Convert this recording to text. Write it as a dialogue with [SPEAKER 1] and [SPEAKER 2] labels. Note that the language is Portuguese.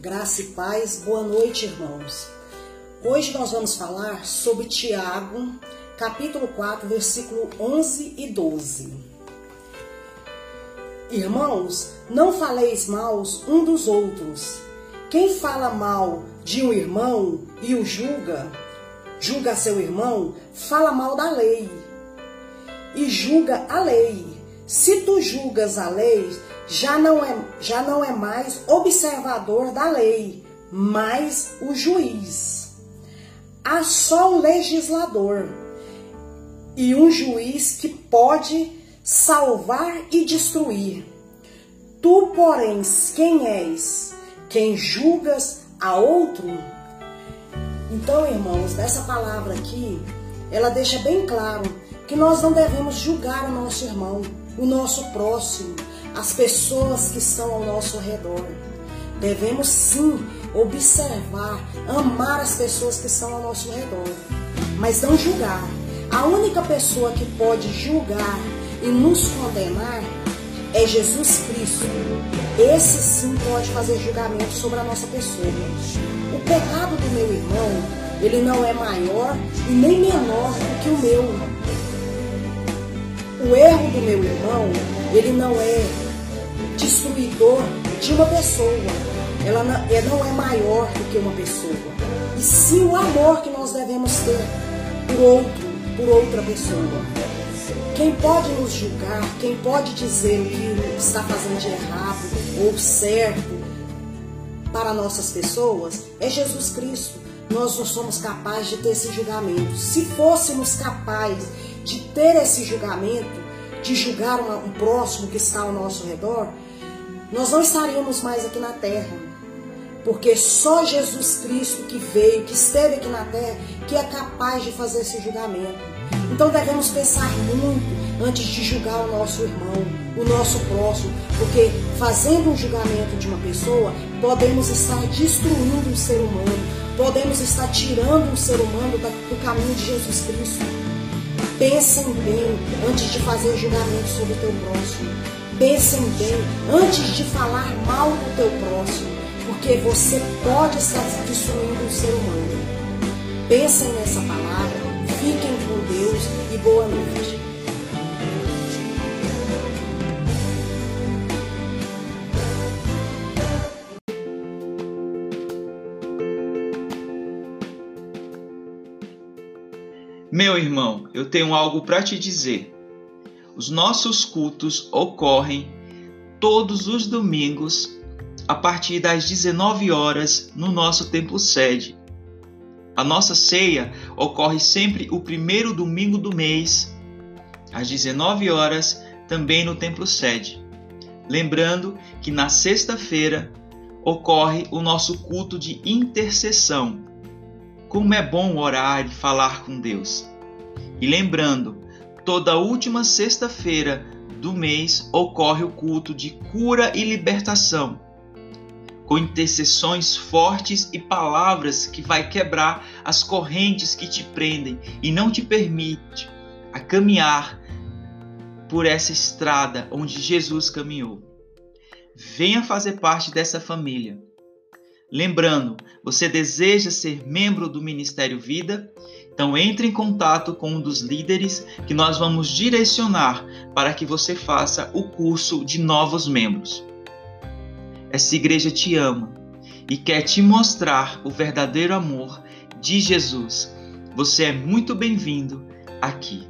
[SPEAKER 1] Graça e paz, boa noite, irmãos. Hoje nós vamos falar sobre Tiago, capítulo 4, versículo 11 e 12. Irmãos, não faleis maus um dos outros. Quem fala mal de um irmão e o julga, julga seu irmão, fala mal da lei e julga a lei. Se tu julgas a lei, já não é, já não é mais observador da lei, mas o juiz. Há só um legislador e um juiz que pode salvar e destruir. Tu, porém, quem és? Quem julgas a outro? Então, irmãos, nessa palavra aqui, ela deixa bem claro que nós não devemos julgar o nosso irmão, o nosso próximo, as pessoas que estão ao nosso redor. Devemos sim observar, amar as pessoas que estão ao nosso redor, mas não julgar. A única pessoa que pode julgar e nos condenar é Jesus Cristo. Esse sim pode fazer julgamento sobre a nossa pessoa. O pecado do meu irmão, ele não é maior e nem menor do que o meu. O erro do meu irmão, ele não é destruidor de uma pessoa. Ela não, ela não é maior do que uma pessoa. E sim o amor que nós devemos ter por outro, por outra pessoa. Quem pode nos julgar, quem pode dizer o que está fazendo de errado ou certo para nossas pessoas é Jesus Cristo. Nós não somos capazes de ter esse julgamento. Se fôssemos capazes de ter esse julgamento, de julgar uma, um próximo que está ao nosso redor, nós não estaríamos mais aqui na terra. Porque só Jesus Cristo que veio, que esteve aqui na terra, que é capaz de fazer esse julgamento. Então devemos pensar muito antes de julgar o nosso irmão, o nosso próximo, porque fazendo um julgamento de uma pessoa, podemos estar destruindo um ser humano, podemos estar tirando um ser humano do caminho de Jesus Cristo. Pensem bem antes de fazer julgamento sobre o teu próximo. Pensem bem antes de falar mal do teu próximo, porque você pode estar destruindo um ser humano. Pensem nessa palavra,
[SPEAKER 2] Meu irmão, eu tenho algo para te dizer. Os nossos cultos ocorrem todos os domingos a partir das 19 horas no nosso templo sede. A nossa ceia ocorre sempre o primeiro domingo do mês, às 19 horas, também no templo sede. Lembrando que na sexta-feira ocorre o nosso culto de intercessão, como é bom orar e falar com Deus. E lembrando, toda última sexta-feira do mês ocorre o culto de cura e libertação, com intercessões fortes e palavras que vai quebrar as correntes que te prendem e não te permite a caminhar por essa estrada onde Jesus caminhou. Venha fazer parte dessa família. Lembrando, você deseja ser membro do Ministério Vida? Então entre em contato com um dos líderes que nós vamos direcionar para que você faça o curso de novos membros. Essa igreja te ama e quer te mostrar o verdadeiro amor de Jesus. Você é muito bem-vindo aqui.